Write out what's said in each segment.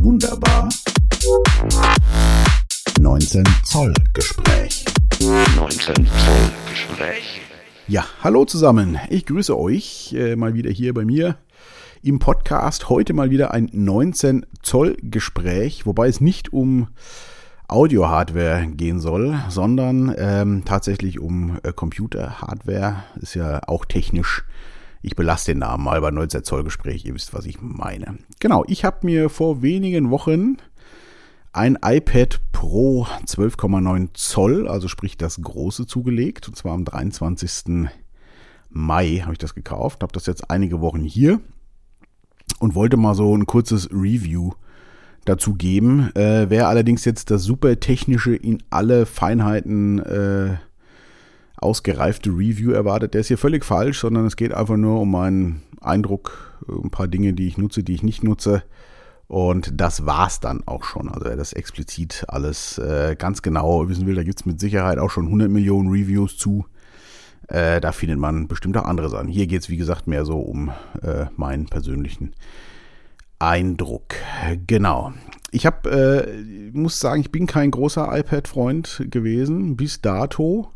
wunderbar, wunderbar. 19 Zoll Gespräch. 19 Zoll Gespräch. Ja, hallo zusammen. Ich grüße euch äh, mal wieder hier bei mir im Podcast. Heute mal wieder ein 19 Zoll Gespräch, wobei es nicht um Audio-Hardware gehen soll, sondern ähm, tatsächlich um äh, Computer-Hardware. Ist ja auch technisch. Ich belasse den Namen mal bei 19 Zoll Gespräch. Ihr wisst, was ich meine. Genau, ich habe mir vor wenigen Wochen ein iPad Pro 12,9 Zoll, also sprich das große, zugelegt. Und zwar am 23. Mai habe ich das gekauft. Habe das jetzt einige Wochen hier und wollte mal so ein kurzes Review dazu geben. Äh, wer allerdings jetzt das super technische in alle Feinheiten äh, ausgereifte Review erwartet, der ist hier völlig falsch, sondern es geht einfach nur um meinen Eindruck, ein paar Dinge, die ich nutze, die ich nicht nutze. Und das war's dann auch schon. Also wer das explizit alles äh, ganz genau wissen will, da gibt's mit Sicherheit auch schon 100 Millionen Reviews zu. Äh, da findet man bestimmt auch andere Sachen. Hier geht's wie gesagt, mehr so um äh, meinen persönlichen Eindruck. Genau. Ich habe, äh, muss sagen, ich bin kein großer iPad-Freund gewesen bis dato.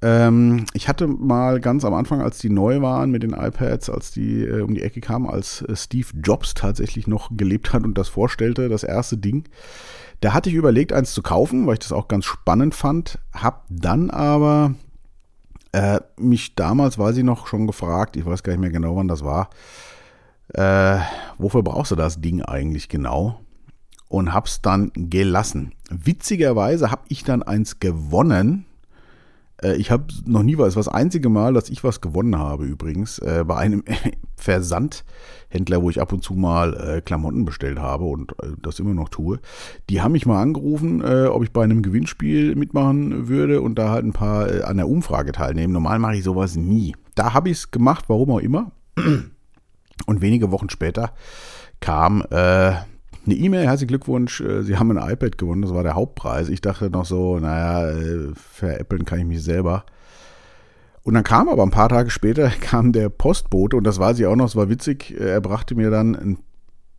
Ähm, ich hatte mal ganz am Anfang, als die neu waren mit den iPads, als die äh, um die Ecke kamen, als äh, Steve Jobs tatsächlich noch gelebt hat und das vorstellte, das erste Ding. Da hatte ich überlegt, eins zu kaufen, weil ich das auch ganz spannend fand. Hab dann aber äh, mich damals, weiß ich noch, schon gefragt, ich weiß gar nicht mehr genau, wann das war, äh, wofür brauchst du das Ding eigentlich genau? Und hab's dann gelassen. Witzigerweise habe ich dann eins gewonnen. Äh, ich habe noch nie was, das einzige Mal, dass ich was gewonnen habe übrigens, äh, bei einem Versandhändler, wo ich ab und zu mal äh, Klamotten bestellt habe und äh, das immer noch tue. Die haben mich mal angerufen, äh, ob ich bei einem Gewinnspiel mitmachen würde und da halt ein paar äh, an der Umfrage teilnehmen. Normal mache ich sowas nie. Da habe ich es gemacht, warum auch immer. Und wenige Wochen später kam äh, eine E-Mail, herzlichen Glückwunsch, äh, Sie haben ein iPad gewonnen, das war der Hauptpreis. Ich dachte noch so, naja, äh, veräppeln kann ich mich selber. Und dann kam aber ein paar Tage später, kam der Postbote und das weiß ich auch noch, es war witzig, äh, er brachte mir dann ein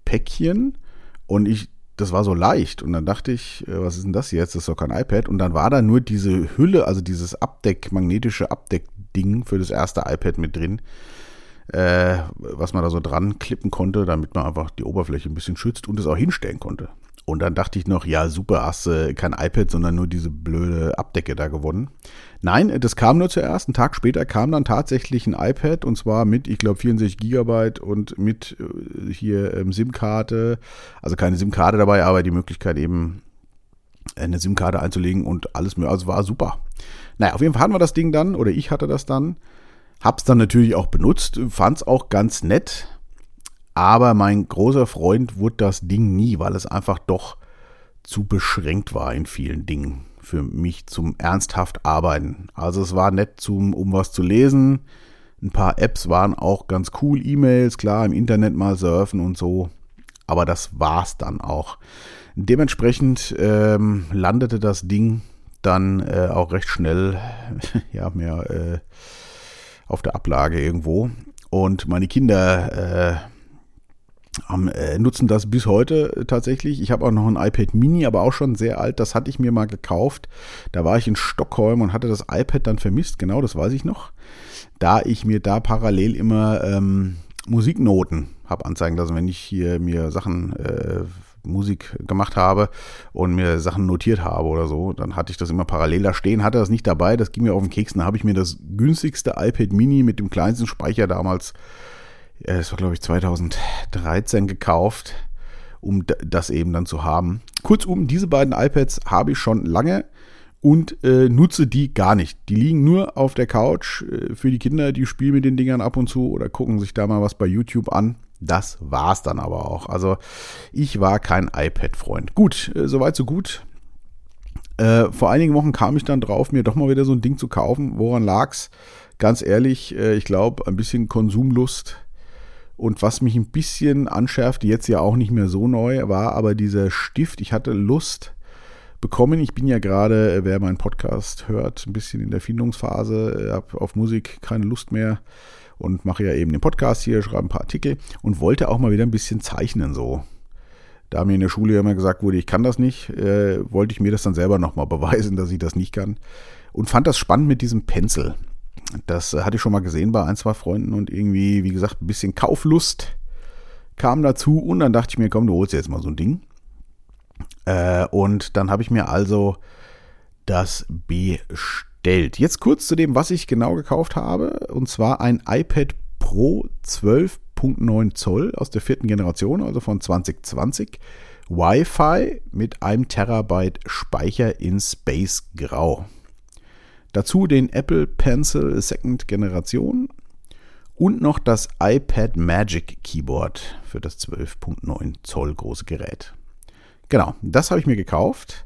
Päckchen und ich, das war so leicht und dann dachte ich, was ist denn das jetzt, das ist doch kein iPad und dann war da nur diese Hülle, also dieses Abdeck, magnetische Abdeckding für das erste iPad mit drin äh, was man da so dran klippen konnte, damit man einfach die Oberfläche ein bisschen schützt und es auch hinstellen konnte. Und dann dachte ich noch, ja, super, hast du kein iPad, sondern nur diese blöde Abdecke da gewonnen. Nein, das kam nur zuerst. Einen Tag später kam dann tatsächlich ein iPad und zwar mit, ich glaube, 64 Gigabyte und mit äh, hier ähm, SIM-Karte. Also keine SIM-Karte dabei, aber die Möglichkeit eben eine SIM-Karte einzulegen und alles mehr. Also war super. Naja, auf jeden Fall hatten wir das Ding dann, oder ich hatte das dann. Hab's dann natürlich auch benutzt, fand's auch ganz nett, aber mein großer Freund wurde das Ding nie, weil es einfach doch zu beschränkt war in vielen Dingen für mich zum ernsthaft arbeiten. Also es war nett zum, um was zu lesen. Ein paar Apps waren auch ganz cool, E-Mails, klar, im Internet mal surfen und so. Aber das war's dann auch. Dementsprechend ähm, landete das Ding dann äh, auch recht schnell, ja, mehr äh, auf der Ablage irgendwo. Und meine Kinder äh, haben, äh, nutzen das bis heute tatsächlich. Ich habe auch noch ein iPad Mini, aber auch schon sehr alt. Das hatte ich mir mal gekauft. Da war ich in Stockholm und hatte das iPad dann vermisst. Genau, das weiß ich noch. Da ich mir da parallel immer ähm, Musiknoten habe anzeigen lassen, wenn ich hier mir Sachen äh, Musik gemacht habe und mir Sachen notiert habe oder so, dann hatte ich das immer parallel da stehen, hatte das nicht dabei, das ging mir auf den Keks, dann habe ich mir das günstigste iPad Mini mit dem kleinsten Speicher damals, äh, das war glaube ich 2013 gekauft, um das eben dann zu haben. Kurzum, diese beiden iPads habe ich schon lange und äh, nutze die gar nicht. Die liegen nur auf der Couch äh, für die Kinder, die spielen mit den Dingern ab und zu oder gucken sich da mal was bei YouTube an. Das war's dann aber auch. Also ich war kein iPad-Freund. Gut, äh, soweit so gut. Äh, vor einigen Wochen kam ich dann drauf, mir doch mal wieder so ein Ding zu kaufen. Woran lag's? Ganz ehrlich, äh, ich glaube, ein bisschen Konsumlust. Und was mich ein bisschen anschärfte, jetzt ja auch nicht mehr so neu, war aber dieser Stift. Ich hatte Lust bekommen. Ich bin ja gerade, äh, wer meinen Podcast hört, ein bisschen in der Findungsphase, äh, habe auf Musik keine Lust mehr und mache ja eben den Podcast hier, schreibe ein paar Artikel und wollte auch mal wieder ein bisschen zeichnen so. Da mir in der Schule immer gesagt wurde, ich kann das nicht, äh, wollte ich mir das dann selber nochmal beweisen, dass ich das nicht kann. Und fand das spannend mit diesem Pencil. Das äh, hatte ich schon mal gesehen bei ein, zwei Freunden und irgendwie, wie gesagt, ein bisschen Kauflust kam dazu. Und dann dachte ich mir, komm, du holst jetzt mal so ein Ding. Äh, und dann habe ich mir also das bestellt. Jetzt kurz zu dem, was ich genau gekauft habe. Und zwar ein iPad Pro 12.9 Zoll aus der vierten Generation, also von 2020. Wi-Fi mit einem Terabyte Speicher in Space Grau. Dazu den Apple Pencil Second Generation und noch das iPad Magic Keyboard für das 12.9 Zoll große Gerät. Genau, das habe ich mir gekauft.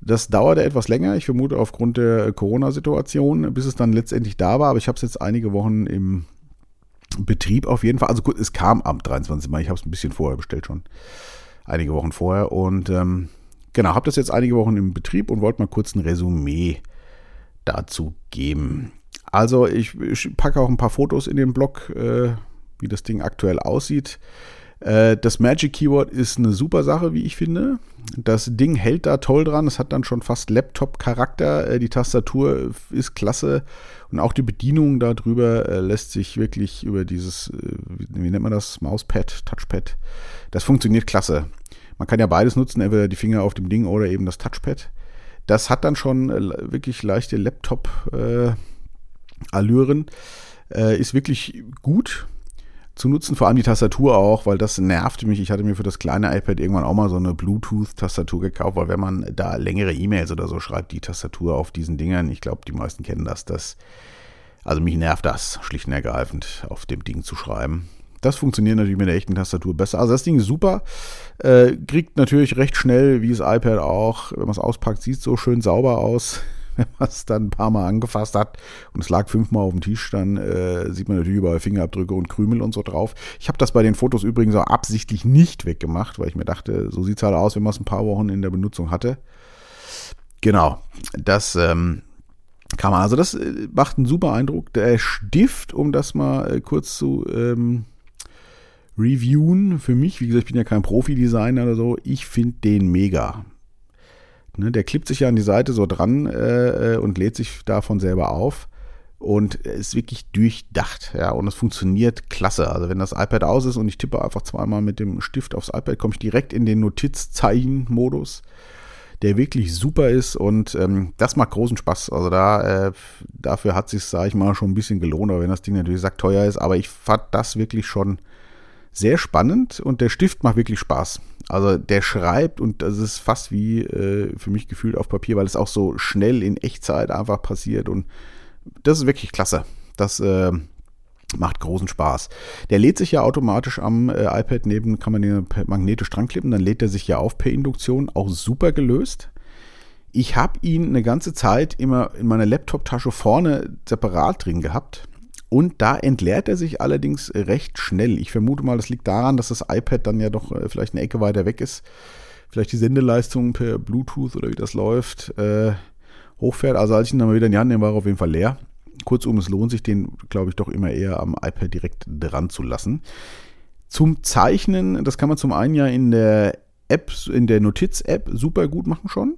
Das dauerte etwas länger, ich vermute aufgrund der Corona-Situation, bis es dann letztendlich da war, aber ich habe es jetzt einige Wochen im Betrieb auf jeden Fall. Also gut, es kam am 23. Mai, ich habe es ein bisschen vorher bestellt schon. Einige Wochen vorher und ähm, genau, habe das jetzt einige Wochen im Betrieb und wollte mal kurz ein Resümee dazu geben. Also ich, ich packe auch ein paar Fotos in den Blog, äh, wie das Ding aktuell aussieht. Äh, das Magic Keyword ist eine super Sache, wie ich finde. Das Ding hält da toll dran. Es hat dann schon fast Laptop-Charakter. Äh, die Tastatur ist klasse. Und auch die Bedienung darüber äh, lässt sich wirklich über dieses, wie nennt man das, Mauspad, Touchpad. Das funktioniert klasse. Man kann ja beides nutzen, entweder die Finger auf dem Ding oder eben das Touchpad. Das hat dann schon wirklich leichte Laptop-Allüren. Ist wirklich gut zu nutzen, vor allem die Tastatur auch, weil das nervte mich. Ich hatte mir für das kleine iPad irgendwann auch mal so eine Bluetooth-Tastatur gekauft, weil wenn man da längere E-Mails oder so schreibt, die Tastatur auf diesen Dingern, ich glaube, die meisten kennen das, das, also mich nervt das schlicht und ergreifend, auf dem Ding zu schreiben. Das funktioniert natürlich mit der echten Tastatur besser. Also das Ding ist super. Äh, kriegt natürlich recht schnell, wie das iPad auch, wenn man es auspackt, sieht so schön sauber aus. Wenn man es dann ein paar Mal angefasst hat und es lag fünfmal auf dem Tisch, dann äh, sieht man natürlich überall Fingerabdrücke und Krümel und so drauf. Ich habe das bei den Fotos übrigens auch absichtlich nicht weggemacht, weil ich mir dachte, so sieht es halt aus, wenn man es ein paar Wochen in der Benutzung hatte. Genau, das ähm, kann man. Also das äh, macht einen super Eindruck. Der Stift, um das mal äh, kurz zu ähm, reviewen, für mich, wie gesagt, ich bin ja kein Profi-Designer oder so, ich finde den mega. Ne, der klippt sich ja an die Seite so dran äh, und lädt sich davon selber auf und ist wirklich durchdacht, ja, und es funktioniert klasse. Also wenn das iPad aus ist und ich tippe einfach zweimal mit dem Stift aufs iPad, komme ich direkt in den Notizzeichen-Modus, der wirklich super ist und ähm, das macht großen Spaß. Also da, äh, dafür hat sich, sage ich mal, schon ein bisschen gelohnt, aber wenn das Ding natürlich sagt teuer ist, aber ich fand das wirklich schon sehr spannend und der Stift macht wirklich Spaß. Also der schreibt und das ist fast wie äh, für mich gefühlt auf Papier, weil es auch so schnell in Echtzeit einfach passiert und das ist wirklich klasse. Das äh, macht großen Spaß. Der lädt sich ja automatisch am äh, iPad neben, kann man den magnetisch dran klippen, dann lädt er sich ja auf per Induktion, auch super gelöst. Ich habe ihn eine ganze Zeit immer in meiner Laptop-Tasche vorne separat drin gehabt und da entleert er sich allerdings recht schnell. Ich vermute mal, das liegt daran, dass das iPad dann ja doch äh, vielleicht eine Ecke weiter weg ist. Vielleicht die Sendeleistung per Bluetooth oder wie das läuft, äh, hochfährt. Also als ich ihn dann mal wieder in die Hand nehme, war er auf jeden Fall leer. Kurzum, es lohnt sich, den, glaube ich, doch immer eher am iPad direkt dran zu lassen. Zum Zeichnen, das kann man zum einen ja in der App, in der Notiz-App super gut machen schon.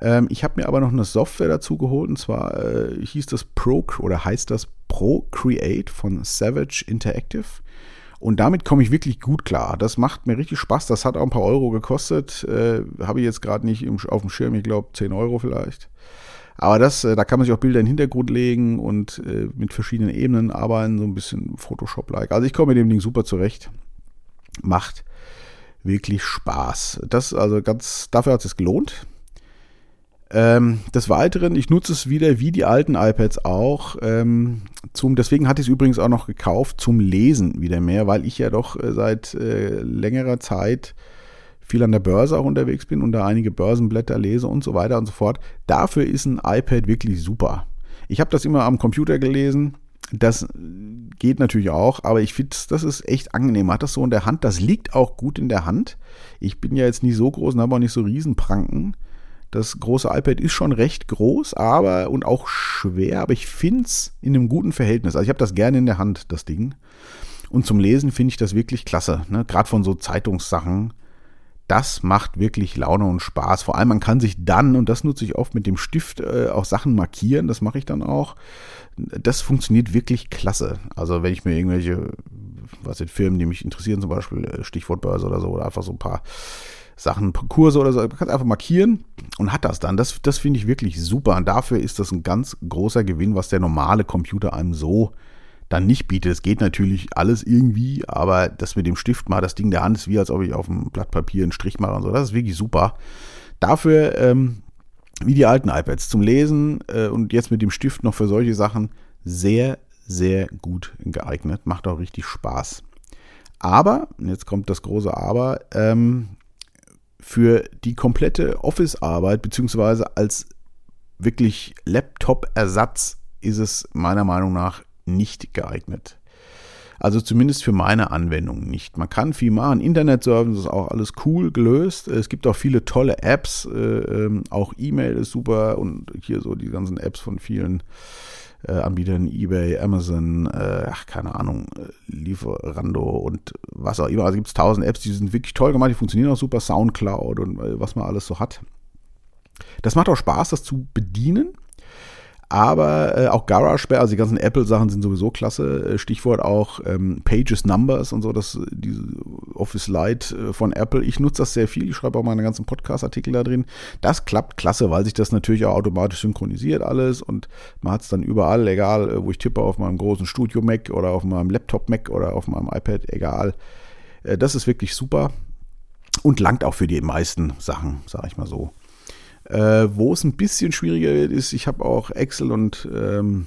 Ähm, ich habe mir aber noch eine Software dazu geholt und zwar äh, hieß das Pro oder heißt das Procreate von Savage Interactive. Und damit komme ich wirklich gut klar. Das macht mir richtig Spaß. Das hat auch ein paar Euro gekostet. Äh, Habe ich jetzt gerade nicht im, auf dem Schirm. Ich glaube 10 Euro vielleicht. Aber das, äh, da kann man sich auch Bilder in den Hintergrund legen und äh, mit verschiedenen Ebenen arbeiten, so ein bisschen Photoshop-like. Also ich komme mit dem Ding super zurecht. Macht wirklich Spaß. Das also ganz, dafür hat es gelohnt. Ähm, des Weiteren, ich nutze es wieder wie die alten iPads auch. Ähm, zum, deswegen hatte ich es übrigens auch noch gekauft zum Lesen wieder mehr, weil ich ja doch äh, seit äh, längerer Zeit viel an der Börse auch unterwegs bin und da einige Börsenblätter lese und so weiter und so fort. Dafür ist ein iPad wirklich super. Ich habe das immer am Computer gelesen. Das geht natürlich auch, aber ich finde, das ist echt angenehm. Hat das so in der Hand. Das liegt auch gut in der Hand. Ich bin ja jetzt nicht so groß und habe auch nicht so Riesenpranken. Das große iPad ist schon recht groß, aber und auch schwer, aber ich finde es in einem guten Verhältnis. Also ich habe das gerne in der Hand, das Ding. Und zum Lesen finde ich das wirklich klasse. Ne? Gerade von so Zeitungssachen das macht wirklich Laune und Spaß. Vor allem, man kann sich dann, und das nutze ich oft mit dem Stift, äh, auch Sachen markieren. Das mache ich dann auch. Das funktioniert wirklich klasse. Also wenn ich mir irgendwelche, was sind Firmen, die mich interessieren, zum Beispiel äh, Stichwort Börse oder so, oder einfach so ein paar Sachen, Kurse oder so, man kann einfach markieren und hat das dann. Das, das finde ich wirklich super. Und dafür ist das ein ganz großer Gewinn, was der normale Computer einem so dann nicht bietet. Es geht natürlich alles irgendwie, aber das mit dem Stift mal das Ding der Hand ist wie als ob ich auf einem Blatt Papier einen Strich mache und so. Das ist wirklich super. Dafür, ähm, wie die alten iPads zum Lesen äh, und jetzt mit dem Stift noch für solche Sachen sehr, sehr gut geeignet. Macht auch richtig Spaß. Aber, jetzt kommt das große Aber, ähm, für die komplette Office-Arbeit, beziehungsweise als wirklich Laptop-Ersatz, ist es meiner Meinung nach nicht geeignet. Also zumindest für meine Anwendung nicht. Man kann viel machen. Internet-Service ist auch alles cool gelöst. Es gibt auch viele tolle Apps. Äh, ähm, auch E-Mail ist super und hier so die ganzen Apps von vielen äh, Anbietern, eBay, Amazon, äh, ach, keine Ahnung, äh, Lieferando und was auch immer. Also gibt es tausend Apps, die sind wirklich toll gemacht, die funktionieren auch super. Soundcloud und äh, was man alles so hat. Das macht auch Spaß, das zu bedienen. Aber äh, auch GarageBand, also die ganzen Apple-Sachen sind sowieso klasse. Äh, Stichwort auch ähm, Pages Numbers und so, das diese Office Lite äh, von Apple. Ich nutze das sehr viel. Ich schreibe auch meine ganzen Podcast-Artikel da drin. Das klappt klasse, weil sich das natürlich auch automatisch synchronisiert alles und man hat es dann überall, egal äh, wo ich tippe, auf meinem großen Studio Mac oder auf meinem Laptop Mac oder auf meinem iPad, egal. Äh, das ist wirklich super und langt auch für die meisten Sachen, sage ich mal so. Wo es ein bisschen schwieriger wird, ist, ich habe auch Excel und ähm,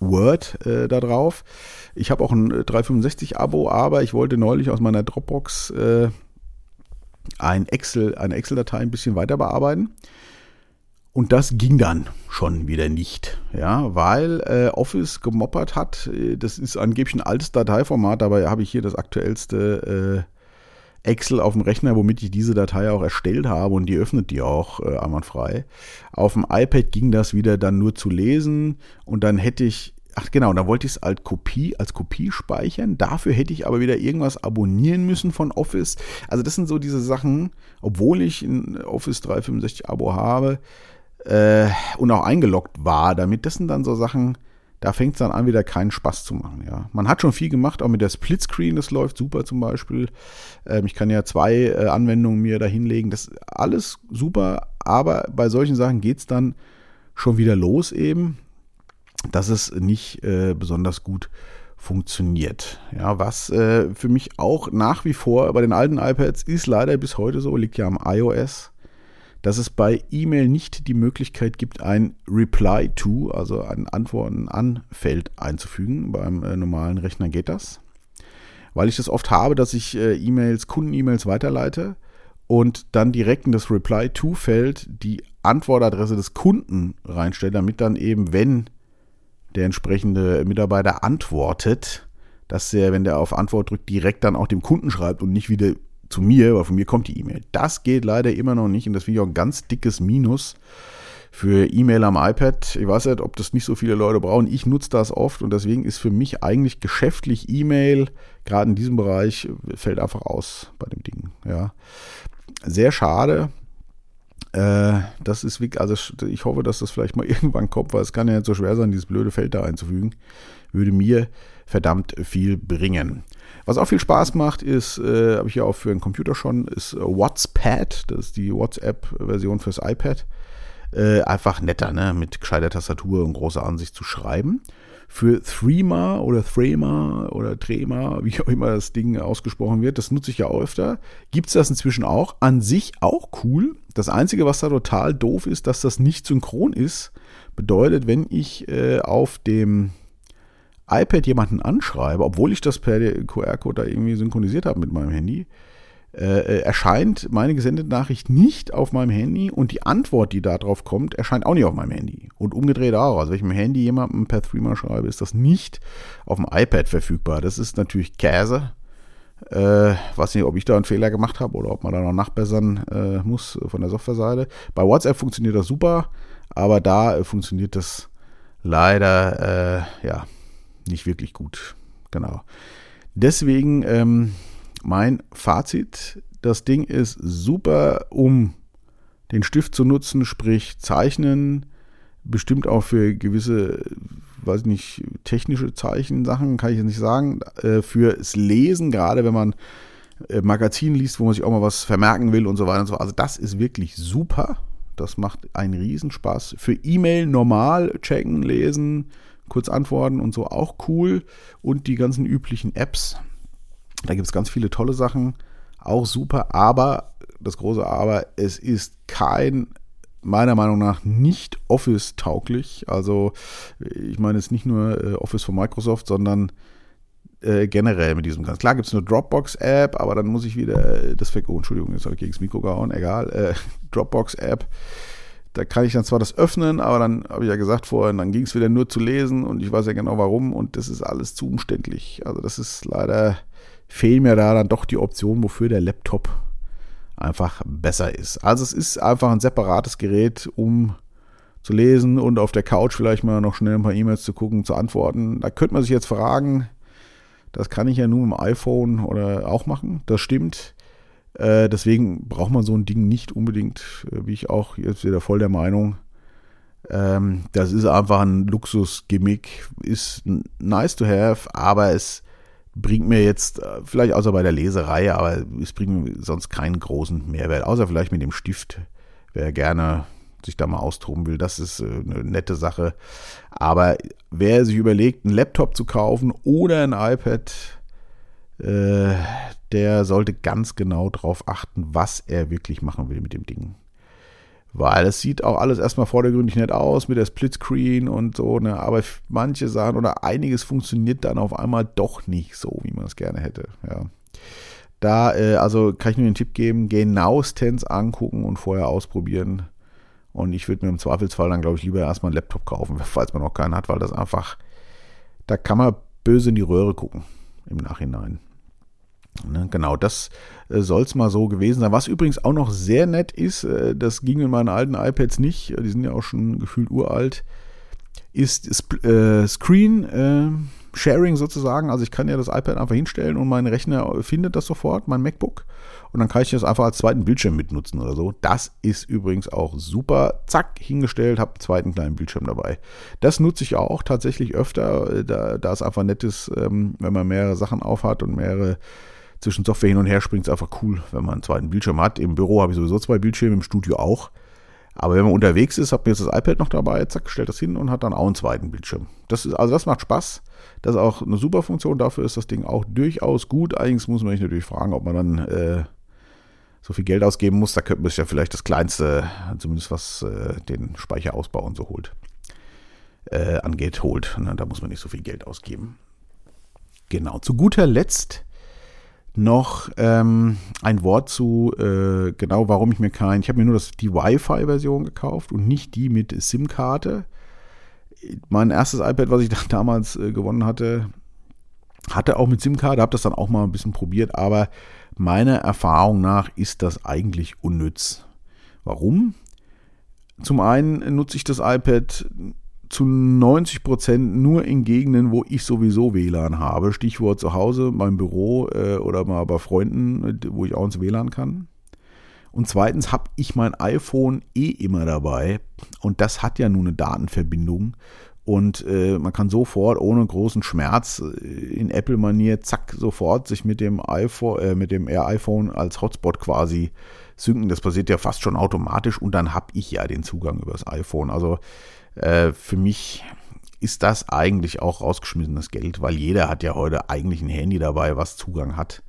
Word äh, da drauf. Ich habe auch ein 365-Abo, aber ich wollte neulich aus meiner Dropbox äh, ein Excel, eine Excel-Datei ein bisschen weiter bearbeiten. Und das ging dann schon wieder nicht, ja, weil äh, Office gemoppert hat. Äh, das ist angeblich ein altes Dateiformat, dabei habe ich hier das aktuellste äh, Excel auf dem Rechner, womit ich diese Datei auch erstellt habe und die öffnet die auch äh, einwandfrei. Auf dem iPad ging das wieder dann nur zu lesen und dann hätte ich, ach genau, da wollte ich es als Kopie, als Kopie speichern. Dafür hätte ich aber wieder irgendwas abonnieren müssen von Office. Also das sind so diese Sachen, obwohl ich ein Office 365 Abo habe äh, und auch eingeloggt war damit, das sind dann so Sachen, da fängt es dann an, wieder keinen Spaß zu machen. Ja. Man hat schon viel gemacht, auch mit der Splitscreen, das läuft super zum Beispiel. Ähm, ich kann ja zwei äh, Anwendungen mir da hinlegen, das ist alles super, aber bei solchen Sachen geht es dann schon wieder los eben, dass es nicht äh, besonders gut funktioniert. Ja, was äh, für mich auch nach wie vor bei den alten iPads ist leider bis heute so, liegt ja am iOS dass es bei E-Mail nicht die Möglichkeit gibt, ein Reply to, also ein Antworten an Feld einzufügen. Beim äh, normalen Rechner geht das. Weil ich das oft habe, dass ich äh, E-Mails, Kunden-E-Mails weiterleite und dann direkt in das Reply to Feld die Antwortadresse des Kunden reinstelle, damit dann eben, wenn der entsprechende Mitarbeiter antwortet, dass er, wenn der auf Antwort drückt, direkt dann auch dem Kunden schreibt und nicht wieder zu mir, weil von mir kommt die E-Mail. Das geht leider immer noch nicht und das finde ich auch ein ganz dickes Minus für E-Mail am iPad. Ich weiß nicht, ob das nicht so viele Leute brauchen. Ich nutze das oft und deswegen ist für mich eigentlich geschäftlich E-Mail, gerade in diesem Bereich, fällt einfach aus bei dem Ding. Ja. Sehr schade. Äh, das ist wirklich, also ich hoffe, dass das vielleicht mal irgendwann kommt, weil es kann ja nicht so schwer sein, dieses blöde Feld da einzufügen. Würde mir verdammt viel bringen. Was auch viel Spaß macht, ist, äh, habe ich ja auch für den Computer schon, ist äh, WhatsPad. Das ist die WhatsApp-Version fürs iPad. Äh, einfach netter, ne? mit gescheiter Tastatur und großer Ansicht zu schreiben. Für Threema oder Threema oder Trema, wie auch immer das Ding ausgesprochen wird, das nutze ich ja öfter. Gibt es das inzwischen auch. An sich auch cool. Das Einzige, was da total doof ist, dass das nicht synchron ist. Bedeutet, wenn ich äh, auf dem iPad jemanden anschreibe, obwohl ich das per QR-Code da irgendwie synchronisiert habe mit meinem Handy, äh, äh, erscheint meine gesendete Nachricht nicht auf meinem Handy und die Antwort, die da drauf kommt, erscheint auch nicht auf meinem Handy. Und umgedreht auch. Also wenn ich mit dem Handy jemandem per Threema schreibe, ist das nicht auf dem iPad verfügbar. Das ist natürlich Käse. Äh, weiß nicht, ob ich da einen Fehler gemacht habe oder ob man da noch nachbessern äh, muss von der Softwareseite. Bei WhatsApp funktioniert das super, aber da äh, funktioniert das leider, äh, ja, nicht wirklich gut. Genau. Deswegen ähm, mein Fazit, Das Ding ist super, um den Stift zu nutzen, sprich Zeichnen, bestimmt auch für gewisse, weiß nicht, technische Zeichensachen, kann ich jetzt nicht sagen, äh, fürs Lesen, gerade wenn man äh, Magazin liest, wo man sich auch mal was vermerken will und so weiter und so fort. Also das ist wirklich super. Das macht einen Riesenspaß. Für E-Mail normal checken, lesen, kurz antworten und so auch cool. Und die ganzen üblichen Apps. Da gibt es ganz viele tolle Sachen. Auch super. Aber, das große Aber, es ist kein meiner Meinung nach nicht Office-tauglich. Also ich meine jetzt nicht nur äh, Office von Microsoft, sondern äh, generell mit diesem ganz. Klar gibt es eine Dropbox-App, aber dann muss ich wieder äh, das weg. Oh, Entschuldigung, jetzt habe ich gegen das Mikro gehauen, egal. Äh, Dropbox-App. Da kann ich dann zwar das öffnen, aber dann habe ich ja gesagt vorhin, dann ging es wieder nur zu lesen und ich weiß ja genau warum und das ist alles zu umständlich. Also das ist leider, fehlt mir da dann doch die Option, wofür der Laptop einfach besser ist. Also es ist einfach ein separates Gerät, um zu lesen und auf der Couch vielleicht mal noch schnell ein paar E-Mails zu gucken, zu antworten. Da könnte man sich jetzt fragen, das kann ich ja nur dem iPhone oder auch machen. Das stimmt. Äh, deswegen braucht man so ein Ding nicht unbedingt, äh, wie ich auch jetzt wieder voll der Meinung. Ähm, das ist einfach ein Luxus-Gimmick, ist nice to have, aber es bringt mir jetzt, äh, vielleicht außer bei der Leserei, aber es bringt mir sonst keinen großen Mehrwert, außer vielleicht mit dem Stift. Wer gerne sich da mal austoben will, das ist eine nette Sache. Aber wer sich überlegt, einen Laptop zu kaufen oder ein iPad, äh, der sollte ganz genau darauf achten, was er wirklich machen will mit dem Ding. Weil es sieht auch alles erstmal vordergründig nett aus mit der Splitscreen und so, ne? aber manche Sachen oder einiges funktioniert dann auf einmal doch nicht so, wie man es gerne hätte. Ja. Da, äh, also kann ich nur den Tipp geben, genauestens angucken und vorher ausprobieren. Und ich würde mir im Zweifelsfall dann, glaube ich, lieber erstmal einen Laptop kaufen, falls man noch keinen hat, weil das einfach, da kann man böse in die Röhre gucken im Nachhinein. Ne, genau, das äh, soll es mal so gewesen sein. Was übrigens auch noch sehr nett ist, äh, das ging in meinen alten iPads nicht, die sind ja auch schon gefühlt uralt, ist äh, Screen äh, Sharing sozusagen. Also ich kann ja das iPad einfach hinstellen und mein Rechner findet das sofort, mein MacBook. Und dann kann ich das einfach als zweiten Bildschirm mitnutzen oder so. Das ist übrigens auch super. Zack, hingestellt, habe einen zweiten kleinen Bildschirm dabei. Das nutze ich auch tatsächlich öfter. Da, da es einfach nett ist, ähm, wenn man mehrere Sachen aufhat und mehrere zwischen Software hin und her springt, ist einfach cool, wenn man einen zweiten Bildschirm hat. Im Büro habe ich sowieso zwei Bildschirme, im Studio auch. Aber wenn man unterwegs ist, hat man jetzt das iPad noch dabei, zack, stellt das hin und hat dann auch einen zweiten Bildschirm. Das ist, also das macht Spaß. Das ist auch eine super Funktion. Dafür ist das Ding auch durchaus gut. Allerdings muss man sich natürlich fragen, ob man dann äh, so viel Geld ausgeben muss. Da könnte man sich ja vielleicht das kleinste, zumindest was äh, den Speicherausbau und so holt, äh, angeht, holt. Na, da muss man nicht so viel Geld ausgeben. Genau. Zu guter Letzt noch ähm, ein Wort zu, äh, genau warum ich mir kein, ich habe mir nur das, die Wi-Fi-Version gekauft und nicht die mit SIM-Karte. Mein erstes iPad, was ich da damals äh, gewonnen hatte, hatte auch mit SIM-Karte, habe das dann auch mal ein bisschen probiert, aber meiner Erfahrung nach ist das eigentlich unnütz. Warum? Zum einen nutze ich das iPad zu 90 Prozent nur in Gegenden, wo ich sowieso WLAN habe. Stichwort zu Hause, meinem Büro äh, oder mal bei Freunden, wo ich auch ins WLAN kann. Und zweitens habe ich mein iPhone eh immer dabei und das hat ja nun eine Datenverbindung und äh, man kann sofort ohne großen Schmerz äh, in Apple-Manier zack sofort sich mit dem iPhone, äh, mit dem iPhone als Hotspot quasi synken. Das passiert ja fast schon automatisch und dann habe ich ja den Zugang über das iPhone. Also äh, für mich ist das eigentlich auch rausgeschmissenes Geld, weil jeder hat ja heute eigentlich ein Handy dabei, was Zugang hat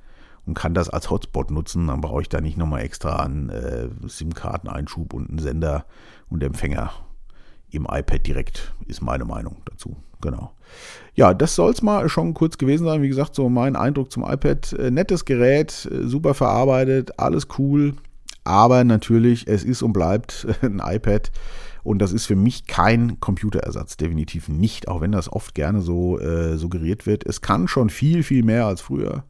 und kann das als Hotspot nutzen. Dann brauche ich da nicht nochmal extra einen äh, SIM-Karteneinschub und einen Sender und Empfänger im iPad direkt, ist meine Meinung dazu. Genau. Ja, das soll es mal schon kurz gewesen sein. Wie gesagt, so mein Eindruck zum iPad. Äh, nettes Gerät, äh, super verarbeitet, alles cool. Aber natürlich, es ist und bleibt ein iPad. Und das ist für mich kein Computerersatz, definitiv nicht, auch wenn das oft gerne so äh, suggeriert wird. Es kann schon viel, viel mehr als früher.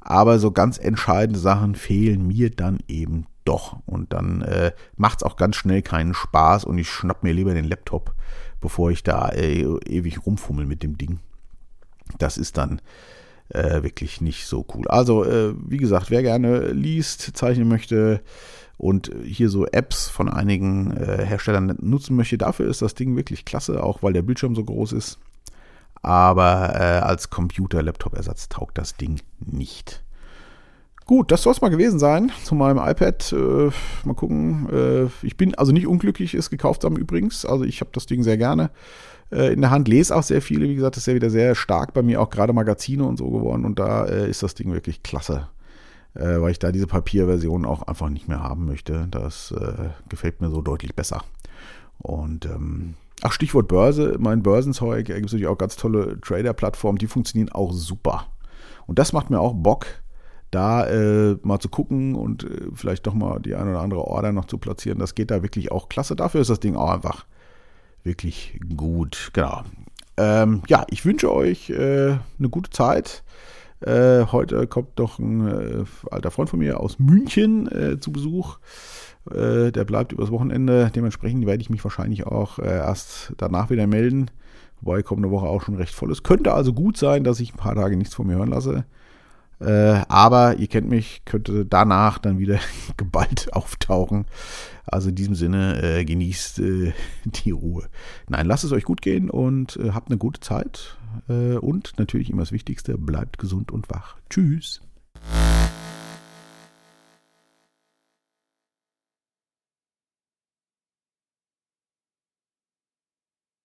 Aber so ganz entscheidende Sachen fehlen mir dann eben doch. Und dann äh, macht es auch ganz schnell keinen Spaß und ich schnapp mir lieber den Laptop, bevor ich da äh, ewig rumfummel mit dem Ding. Das ist dann äh, wirklich nicht so cool. Also, äh, wie gesagt, wer gerne liest, zeichnen möchte und hier so Apps von einigen äh, Herstellern nutzen möchte, dafür ist das Ding wirklich klasse, auch weil der Bildschirm so groß ist. Aber äh, als Computer-Laptop-Ersatz taugt das Ding nicht. Gut, das soll es mal gewesen sein zu meinem iPad. Äh, mal gucken. Äh, ich bin also nicht unglücklich, es gekauft haben übrigens. Also ich habe das Ding sehr gerne äh, in der Hand, lese auch sehr viele. Wie gesagt, das ist ja wieder sehr stark bei mir, auch gerade Magazine und so geworden. Und da äh, ist das Ding wirklich klasse äh, weil ich da diese Papierversion auch einfach nicht mehr haben möchte. Das äh, gefällt mir so deutlich besser. Und ähm, ach, Stichwort Börse, mein Börsenzeug, da gibt es natürlich auch ganz tolle Trader-Plattformen, die funktionieren auch super. Und das macht mir auch Bock, da äh, mal zu gucken und äh, vielleicht doch mal die eine oder andere Order noch zu platzieren. Das geht da wirklich auch klasse. Dafür ist das Ding auch einfach wirklich gut. Genau. Ähm, ja, ich wünsche euch äh, eine gute Zeit. Äh, heute kommt noch ein äh, alter Freund von mir aus München äh, zu Besuch. Äh, der bleibt übers Wochenende. Dementsprechend werde ich mich wahrscheinlich auch äh, erst danach wieder melden. Wobei kommende Woche auch schon recht voll ist. Könnte also gut sein, dass ich ein paar Tage nichts von mir hören lasse. Äh, aber ihr kennt mich, könnte danach dann wieder geballt auftauchen. Also in diesem Sinne, äh, genießt äh, die Ruhe. Nein, lasst es euch gut gehen und äh, habt eine gute Zeit. Äh, und natürlich immer das Wichtigste, bleibt gesund und wach. Tschüss.